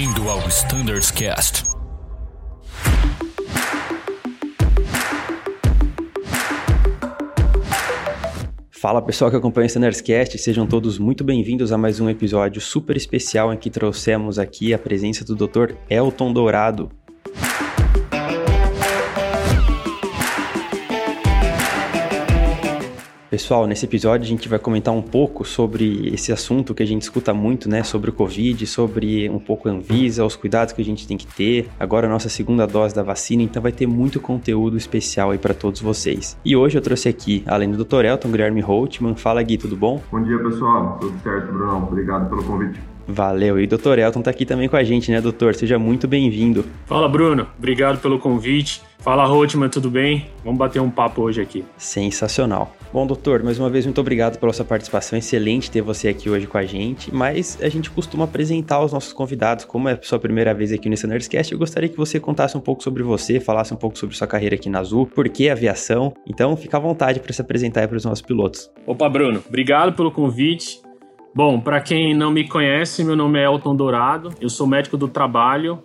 Bem-vindo ao Standards Cast. Fala pessoal que acompanha o Standards Cast, sejam todos muito bem-vindos a mais um episódio super especial em que trouxemos aqui a presença do Dr. Elton Dourado, Pessoal, nesse episódio a gente vai comentar um pouco sobre esse assunto que a gente escuta muito, né? Sobre o Covid, sobre um pouco a Anvisa, os cuidados que a gente tem que ter. Agora a nossa segunda dose da vacina, então vai ter muito conteúdo especial aí para todos vocês. E hoje eu trouxe aqui, além do Dr. Elton, Guilherme Holtman. Fala Gui, tudo bom? Bom dia, pessoal. Tudo certo, Bruno? Obrigado pelo convite. Valeu. E o Dr. Elton tá aqui também com a gente, né, doutor? Seja muito bem-vindo. Fala, Bruno. Obrigado pelo convite. Fala, Rotman, tudo bem? Vamos bater um papo hoje aqui. Sensacional. Bom, doutor, mais uma vez, muito obrigado pela sua participação. Excelente ter você aqui hoje com a gente. Mas a gente costuma apresentar os nossos convidados. Como é a sua primeira vez aqui no Nerdcast, eu gostaria que você contasse um pouco sobre você, falasse um pouco sobre sua carreira aqui na Azul, por que aviação. Então, fica à vontade para se apresentar aí para os nossos pilotos. Opa, Bruno, obrigado pelo convite. Bom, para quem não me conhece, meu nome é Elton Dourado, eu sou médico do trabalho.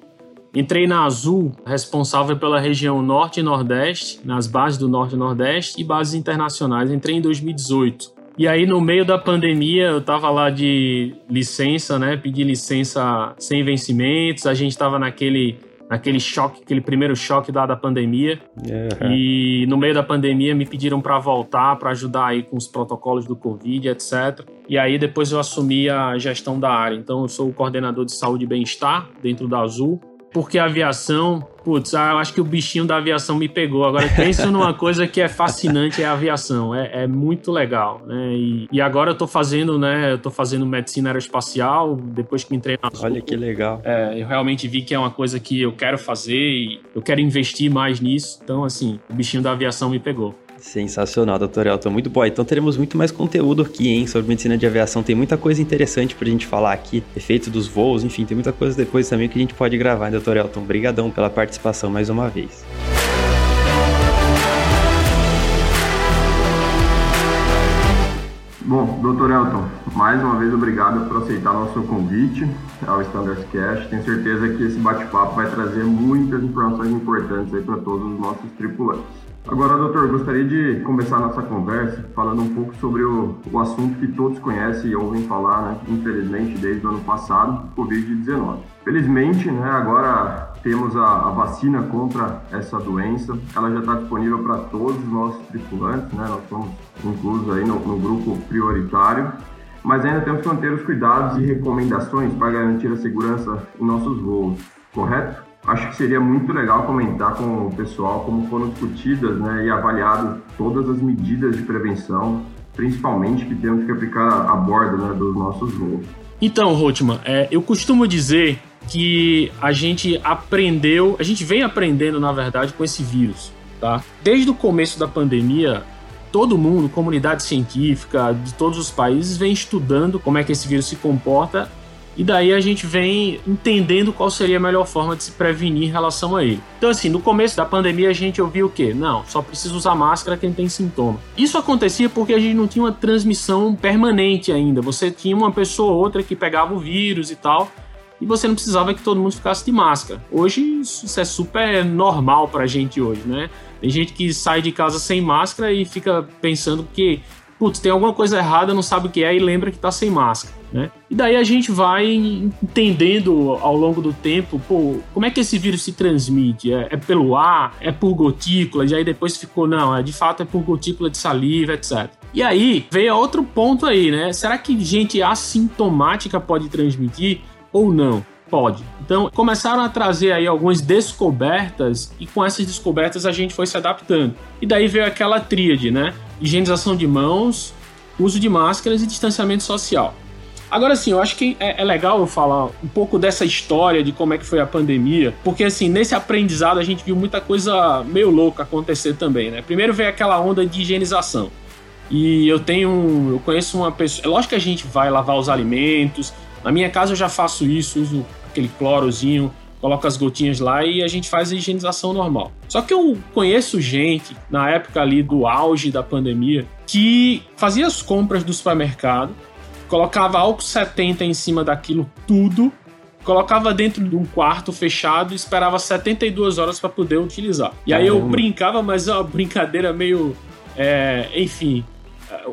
Entrei na Azul, responsável pela região Norte e Nordeste, nas bases do Norte e Nordeste e bases internacionais. Entrei em 2018. E aí, no meio da pandemia, eu tava lá de licença, né? Pedi licença sem vencimentos. A gente tava naquele naquele choque, aquele primeiro choque da, da pandemia. Uhum. E no meio da pandemia me pediram para voltar, para ajudar aí com os protocolos do Covid, etc. E aí depois eu assumi a gestão da área. Então eu sou o coordenador de saúde e bem-estar dentro da Azul porque a aviação, putz, ah, eu acho que o bichinho da aviação me pegou. Agora, pensa numa coisa que é fascinante, é a aviação. É, é muito legal, né? E, e, agora eu tô fazendo, né? Eu tô fazendo medicina aeroespacial, depois que entrei na... Olha que legal. É, eu realmente vi que é uma coisa que eu quero fazer e eu quero investir mais nisso. Então, assim, o bichinho da aviação me pegou. Sensacional, doutor Elton. Muito bom. Então teremos muito mais conteúdo aqui, hein, sobre medicina de aviação. Tem muita coisa interessante pra gente falar aqui. Efeito dos voos, enfim, tem muita coisa depois também que a gente pode gravar, hein, doutor Elton? Obrigadão pela participação mais uma vez. Bom, doutor Elton, mais uma vez obrigado por aceitar nosso convite ao Standards Cash. Tenho certeza que esse bate-papo vai trazer muitas informações importantes aí para todos os nossos tripulantes. Agora, doutor, gostaria de começar nossa conversa falando um pouco sobre o, o assunto que todos conhecem e ouvem falar, né, infelizmente, desde o ano passado, Covid-19. Felizmente, né, agora temos a, a, vacina contra essa doença. Ela já está disponível para todos os nossos tripulantes, né, nós somos inclusos aí no, no grupo prioritário mas ainda temos que manter os cuidados e recomendações para garantir a segurança em nossos voos, correto? Acho que seria muito legal comentar com o pessoal como foram discutidas né, e avaliadas todas as medidas de prevenção, principalmente que temos que aplicar a bordo né, dos nossos voos. Então, Rotman, é, eu costumo dizer que a gente aprendeu, a gente vem aprendendo, na verdade, com esse vírus, tá? Desde o começo da pandemia, todo mundo, comunidade científica de todos os países, vem estudando como é que esse vírus se comporta e daí a gente vem entendendo qual seria a melhor forma de se prevenir em relação a ele. Então, assim, no começo da pandemia a gente ouvia o quê? Não, só precisa usar máscara quem tem sintoma. Isso acontecia porque a gente não tinha uma transmissão permanente ainda. Você tinha uma pessoa ou outra que pegava o vírus e tal, e você não precisava que todo mundo ficasse de máscara. Hoje isso é super normal pra gente hoje, né? Tem gente que sai de casa sem máscara e fica pensando que putz, tem alguma coisa errada, não sabe o que é e lembra que tá sem máscara, né? E daí a gente vai entendendo ao longo do tempo, pô, como é que esse vírus se transmite? É, é pelo ar? É por gotículas? E aí depois ficou, não, é, de fato é por gotícula de saliva, etc. E aí veio outro ponto aí, né? Será que gente assintomática pode transmitir ou não? Pode. Então, começaram a trazer aí algumas descobertas e com essas descobertas a gente foi se adaptando. E daí veio aquela tríade, né? Higienização de mãos, uso de máscaras e distanciamento social. Agora sim, eu acho que é, é, legal eu falar um pouco dessa história de como é que foi a pandemia, porque assim, nesse aprendizado a gente viu muita coisa meio louca acontecer também, né? Primeiro veio aquela onda de higienização. E eu tenho, eu conheço uma pessoa, é lógico que a gente vai lavar os alimentos. Na minha casa eu já faço isso, uso aquele clorozinho, coloca as gotinhas lá e a gente faz a higienização normal. Só que eu conheço gente, na época ali do auge da pandemia, que fazia as compras do supermercado, colocava álcool 70 em cima daquilo tudo colocava dentro de um quarto fechado e esperava 72 horas para poder utilizar. E aí eu brincava, mas é uma brincadeira meio. É, enfim,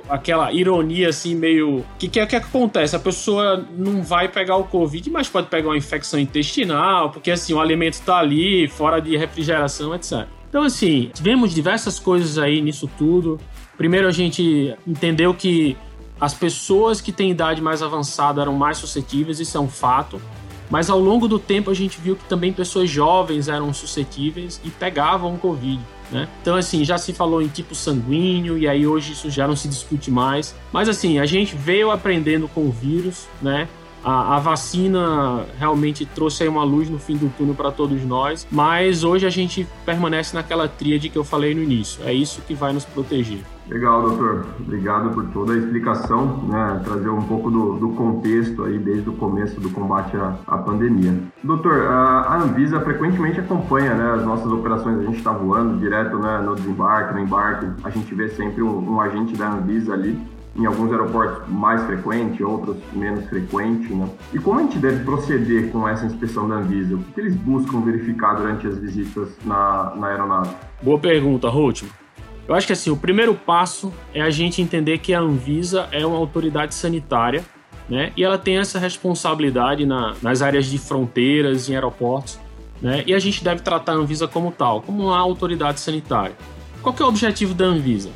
aquela ironia assim meio que que é que acontece? A pessoa não vai pegar o covid mas pode pegar uma infecção intestinal porque assim o alimento está ali fora de refrigeração etc então assim tivemos diversas coisas aí nisso tudo. Primeiro a gente entendeu que as pessoas que têm idade mais avançada eram mais suscetíveis isso é um fato mas ao longo do tempo a gente viu que também pessoas jovens eram suscetíveis e pegavam o Covid. Né? Então, assim, já se falou em tipo sanguíneo, e aí hoje isso já não se discute mais. Mas, assim, a gente veio aprendendo com o vírus, né? A, a, vacina realmente trouxe aí uma luz no fim do túnel para todos nós, mas hoje a gente permanece naquela tríade que eu falei no início. É isso que vai nos proteger. Legal, doutor. Obrigado por toda a explicação, né? trazer um pouco do, do contexto aí desde o começo do combate à, à pandemia. Doutor, a, Anvisa frequentemente acompanha né, as nossas operações. A gente está voando direto né, no desembarque, no embarque. A gente vê sempre um, um agente da Anvisa ali em alguns aeroportos mais frequente, outros menos frequente, né? E como a gente deve proceder com essa inspeção da Anvisa? O que eles buscam verificar durante as visitas na, na aeronave? Boa pergunta, Ruth. Eu acho que assim, o primeiro passo é a gente entender que a Anvisa é uma autoridade sanitária, né? E ela tem essa responsabilidade na, nas áreas de fronteiras, em aeroportos, né? E a gente deve tratar a Anvisa como tal, como uma autoridade sanitária. Qual é o objetivo da Anvisa?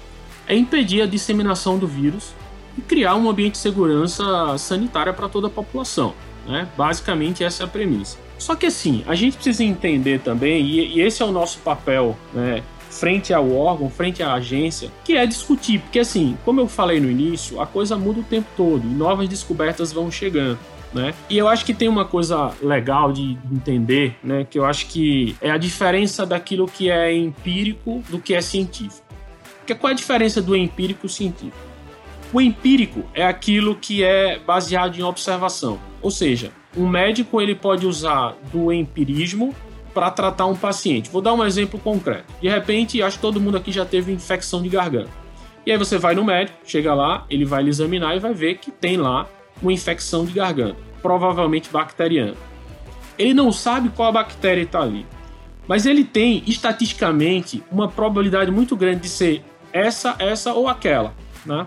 é impedir a disseminação do vírus e criar um ambiente de segurança sanitária para toda a população. Né? Basicamente, essa é a premissa. Só que assim, a gente precisa entender também, e, e esse é o nosso papel, né, frente ao órgão, frente à agência, que é discutir, porque assim, como eu falei no início, a coisa muda o tempo todo e novas descobertas vão chegando. Né? E eu acho que tem uma coisa legal de entender, né, que eu acho que é a diferença daquilo que é empírico do que é científico. Porque qual é a diferença do empírico e científico? O empírico é aquilo que é baseado em observação, ou seja, um médico ele pode usar do empirismo para tratar um paciente. Vou dar um exemplo concreto. De repente, acho que todo mundo aqui já teve infecção de garganta. E aí você vai no médico, chega lá, ele vai lhe examinar e vai ver que tem lá uma infecção de garganta, provavelmente bacteriana. Ele não sabe qual a bactéria está ali, mas ele tem estatisticamente uma probabilidade muito grande de ser essa, essa ou aquela, né?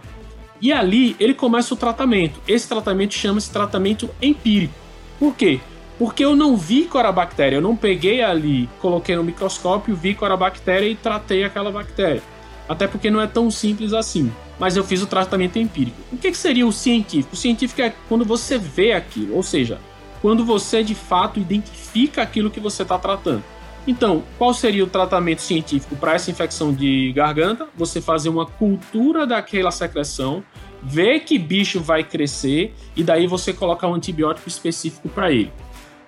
E ali ele começa o tratamento. Esse tratamento chama-se tratamento empírico. Por quê? Porque eu não vi qual era a bactéria, eu não peguei ali, coloquei no microscópio, vi qual era a bactéria e tratei aquela bactéria. Até porque não é tão simples assim. Mas eu fiz o tratamento empírico. O que, que seria o científico? O científico é quando você vê aquilo, ou seja, quando você de fato identifica aquilo que você está tratando. Então, qual seria o tratamento científico para essa infecção de garganta? Você fazer uma cultura daquela secreção, ver que bicho vai crescer e daí você colocar um antibiótico específico para ele.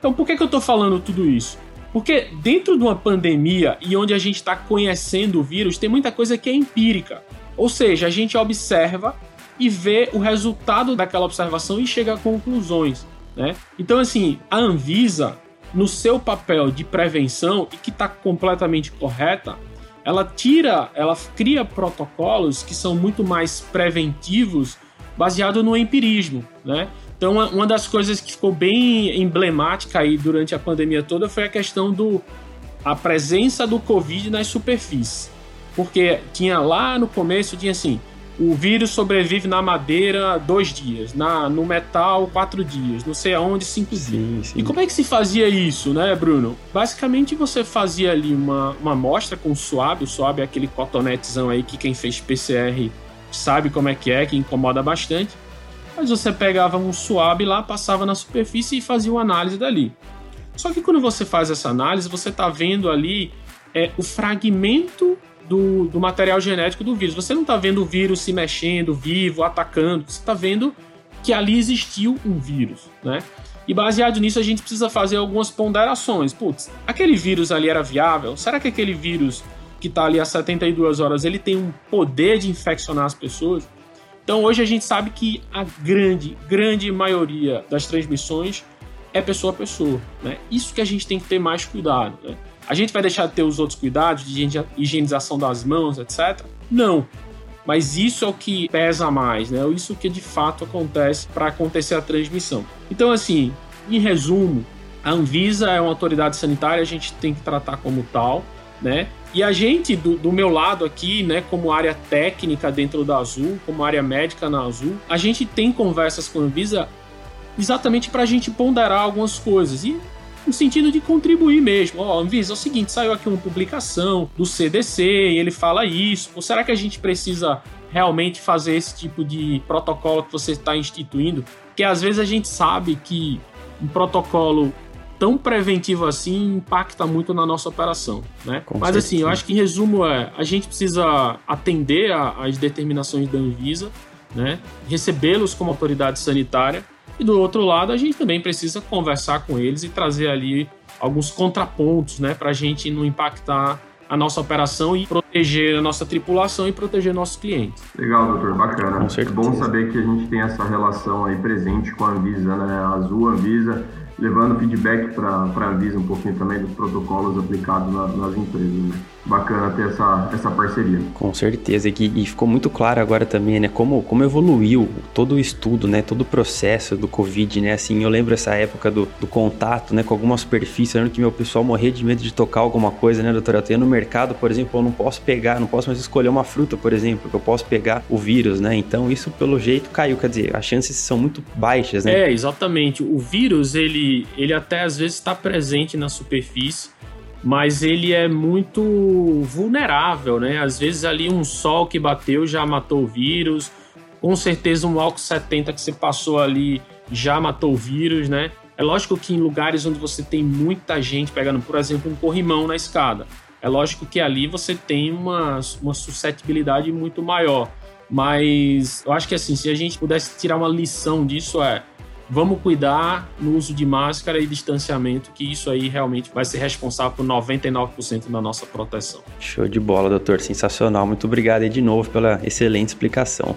Então, por que, que eu estou falando tudo isso? Porque dentro de uma pandemia e onde a gente está conhecendo o vírus, tem muita coisa que é empírica. Ou seja, a gente observa e vê o resultado daquela observação e chega a conclusões. Né? Então, assim, a Anvisa no seu papel de prevenção e que está completamente correta, ela tira, ela cria protocolos que são muito mais preventivos, baseado no empirismo, né? Então, uma das coisas que ficou bem emblemática aí durante a pandemia toda foi a questão do a presença do Covid nas superfícies. Porque tinha lá no começo, tinha assim, o vírus sobrevive na madeira dois dias, na, no metal quatro dias, não sei aonde cinco sim, dias. Sim. E como é que se fazia isso, né, Bruno? Basicamente você fazia ali uma, uma amostra com suave, o suave é aquele cotonetezão aí que quem fez PCR sabe como é que é, que incomoda bastante. Mas você pegava um suave lá, passava na superfície e fazia uma análise dali. Só que quando você faz essa análise, você está vendo ali é, o fragmento do, do material genético do vírus. Você não está vendo o vírus se mexendo, vivo, atacando. Você está vendo que ali existiu um vírus, né? E baseado nisso, a gente precisa fazer algumas ponderações. Putz, aquele vírus ali era viável? Será que aquele vírus que está ali há 72 horas, ele tem um poder de infeccionar as pessoas? Então hoje a gente sabe que a grande, grande maioria das transmissões é pessoa a pessoa, né? Isso que a gente tem que ter mais cuidado, né? A gente vai deixar de ter os outros cuidados de higienização das mãos, etc? Não. Mas isso é o que pesa mais, né? Isso que de fato acontece para acontecer a transmissão. Então, assim, em resumo, A Anvisa é uma autoridade sanitária, a gente tem que tratar como tal, né? E a gente, do, do, meu lado aqui, né, como área técnica dentro da Azul, como área médica na Azul, a gente tem conversas com a Anvisa exatamente para a gente ponderar algumas coisas. E no sentido de contribuir mesmo. Ó, oh, Anvisa, é o seguinte, saiu aqui uma publicação do CDC e ele fala isso. Ou será que a gente precisa realmente fazer esse tipo de protocolo que você está instituindo? Porque às vezes a gente sabe que um protocolo tão preventivo assim impacta muito na nossa operação, né? Com Mas certeza. assim, eu acho que em resumo é, a gente precisa atender às determinações da Anvisa, né? Recebê-los como autoridade sanitária e do outro lado a gente também precisa conversar com eles e trazer ali alguns contrapontos, né, para a gente não impactar a nossa operação e proteger a nossa tripulação e proteger nossos clientes. Legal, doutor, bacana. É bom saber que a gente tem essa relação aí presente com a Anvisa, né? A Azul, a Anvisa levando feedback para a Anvisa um pouquinho também dos protocolos aplicados na, nas empresas. Né? Bacana ter essa, essa parceria. Com certeza, e, e ficou muito claro agora também, né, como, como evoluiu todo o estudo, né, todo o processo do Covid, né, assim, eu lembro essa época do, do contato, né, com algumas superfícies, eu lembro que meu pessoal morria de medo de tocar alguma coisa, né, doutor, eu tenho no mercado, por exemplo, eu não posso pegar, não posso mais escolher uma fruta, por exemplo, porque eu posso pegar o vírus, né, então isso pelo jeito caiu, quer dizer, as chances são muito baixas, né? É, exatamente, o vírus, ele ele, até às vezes está presente na superfície, mas ele é muito vulnerável, né? Às vezes ali um sol que bateu já matou o vírus, com certeza um álcool 70 que você passou ali já matou o vírus, né? É lógico que em lugares onde você tem muita gente pegando, por exemplo, um corrimão na escada, é lógico que ali você tem uma, uma suscetibilidade muito maior. Mas eu acho que assim, se a gente pudesse tirar uma lição disso é vamos cuidar no uso de máscara e distanciamento, que isso aí realmente vai ser responsável por 99% da nossa proteção. Show de bola, doutor. Sensacional. Muito obrigado aí de novo pela excelente explicação.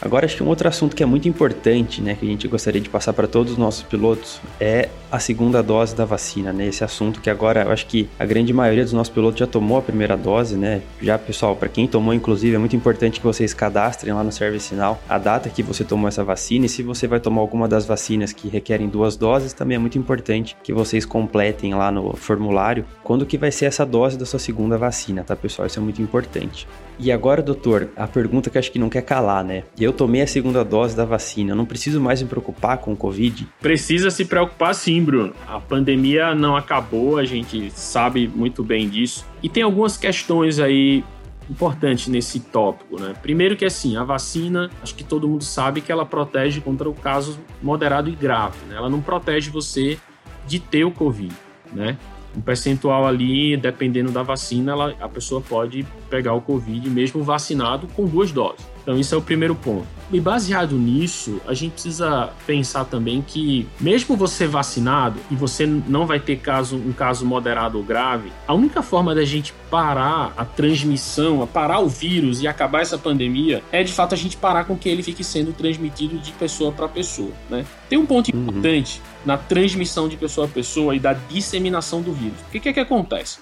Agora, acho que um outro assunto que é muito importante, né, que a gente gostaria de passar para todos os nossos pilotos é a segunda dose da vacina, né? Esse assunto que agora eu acho que a grande maioria dos nossos pilotos já tomou a primeira dose, né? Já, pessoal, para quem tomou, inclusive, é muito importante que vocês cadastrem lá no Service Sinal a data que você tomou essa vacina e se você vai tomar alguma das vacinas que requerem duas doses, também é muito importante que vocês completem lá no formulário quando que vai ser essa dose da sua segunda vacina, tá, pessoal? Isso é muito importante. E agora, doutor, a pergunta que acho que não quer calar, né? Eu tomei a segunda dose da vacina, eu não preciso mais me preocupar com o Covid? Precisa se preocupar sim, Bruno. A pandemia não acabou, a gente sabe muito bem disso. E tem algumas questões aí importantes nesse tópico, né? Primeiro que assim, a vacina, acho que todo mundo sabe que ela protege contra o caso moderado e grave, né? Ela não protege você de ter o Covid, né? um percentual ali, dependendo da vacina, ela, a pessoa pode pegar o Covid mesmo vacinado com duas doses. Então, isso é o primeiro ponto. E baseado nisso, a gente precisa pensar também que, mesmo você vacinado e você não vai ter caso, um caso moderado ou grave, a única forma da gente parar a transmissão, a parar o vírus e acabar essa pandemia é de fato a gente parar com que ele fique sendo transmitido de pessoa para pessoa. Né? Tem um ponto uhum. importante na transmissão de pessoa a pessoa e da disseminação do vírus. O que, que é que acontece?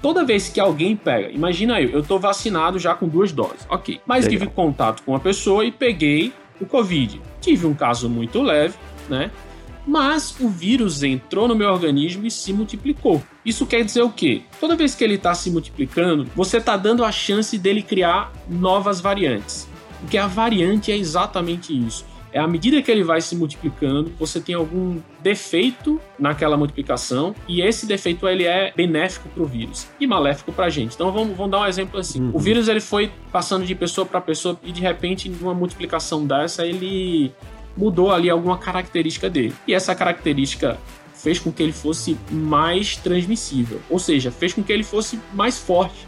Toda vez que alguém pega, imagina eu, eu tô vacinado já com duas doses, ok. Mas Legal. tive contato com uma pessoa e peguei o Covid. Tive um caso muito leve, né? Mas o vírus entrou no meu organismo e se multiplicou. Isso quer dizer o quê? Toda vez que ele está se multiplicando, você está dando a chance dele criar novas variantes. Porque a variante é exatamente isso à medida que ele vai se multiplicando, você tem algum defeito naquela multiplicação e esse defeito ele é benéfico para o vírus e maléfico para a gente. Então vamos, vamos dar um exemplo assim. Uhum. O vírus ele foi passando de pessoa para pessoa e de repente, numa multiplicação dessa, ele mudou ali alguma característica dele. E essa característica fez com que ele fosse mais transmissível, ou seja, fez com que ele fosse mais forte.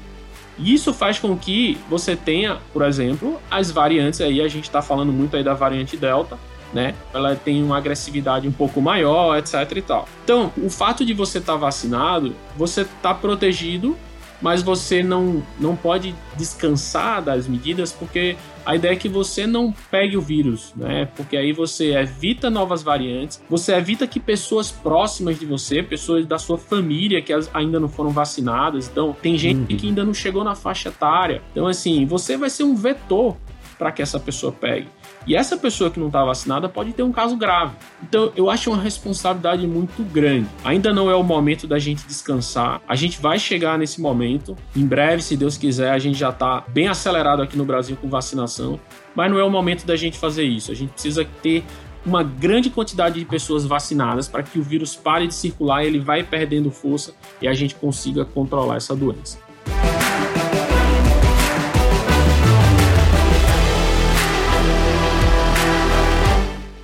E isso faz com que você tenha, por exemplo, as variantes aí, a gente está falando muito aí da variante Delta, né? Ela tem uma agressividade um pouco maior, etc e tal. Então, o fato de você estar tá vacinado, você está protegido mas você não, não pode descansar das medidas porque a ideia é que você não pegue o vírus, né? Porque aí você evita novas variantes, você evita que pessoas próximas de você, pessoas da sua família que ainda não foram vacinadas, então tem gente uhum. que ainda não chegou na faixa etária. Então, assim, você vai ser um vetor para que essa pessoa pegue. E essa pessoa que não está vacinada pode ter um caso grave. Então, eu acho uma responsabilidade muito grande. Ainda não é o momento da gente descansar. A gente vai chegar nesse momento. Em breve, se Deus quiser, a gente já está bem acelerado aqui no Brasil com vacinação. Mas não é o momento da gente fazer isso. A gente precisa ter uma grande quantidade de pessoas vacinadas para que o vírus pare de circular, ele vai perdendo força e a gente consiga controlar essa doença.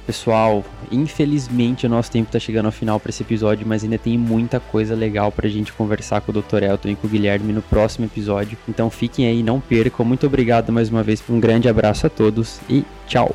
Pessoal, infelizmente o nosso tempo está chegando ao final para esse episódio, mas ainda tem muita coisa legal para a gente conversar com o Dr. Elton e com o Guilherme no próximo episódio. Então fiquem aí, não percam. Muito obrigado mais uma vez, um grande abraço a todos e tchau!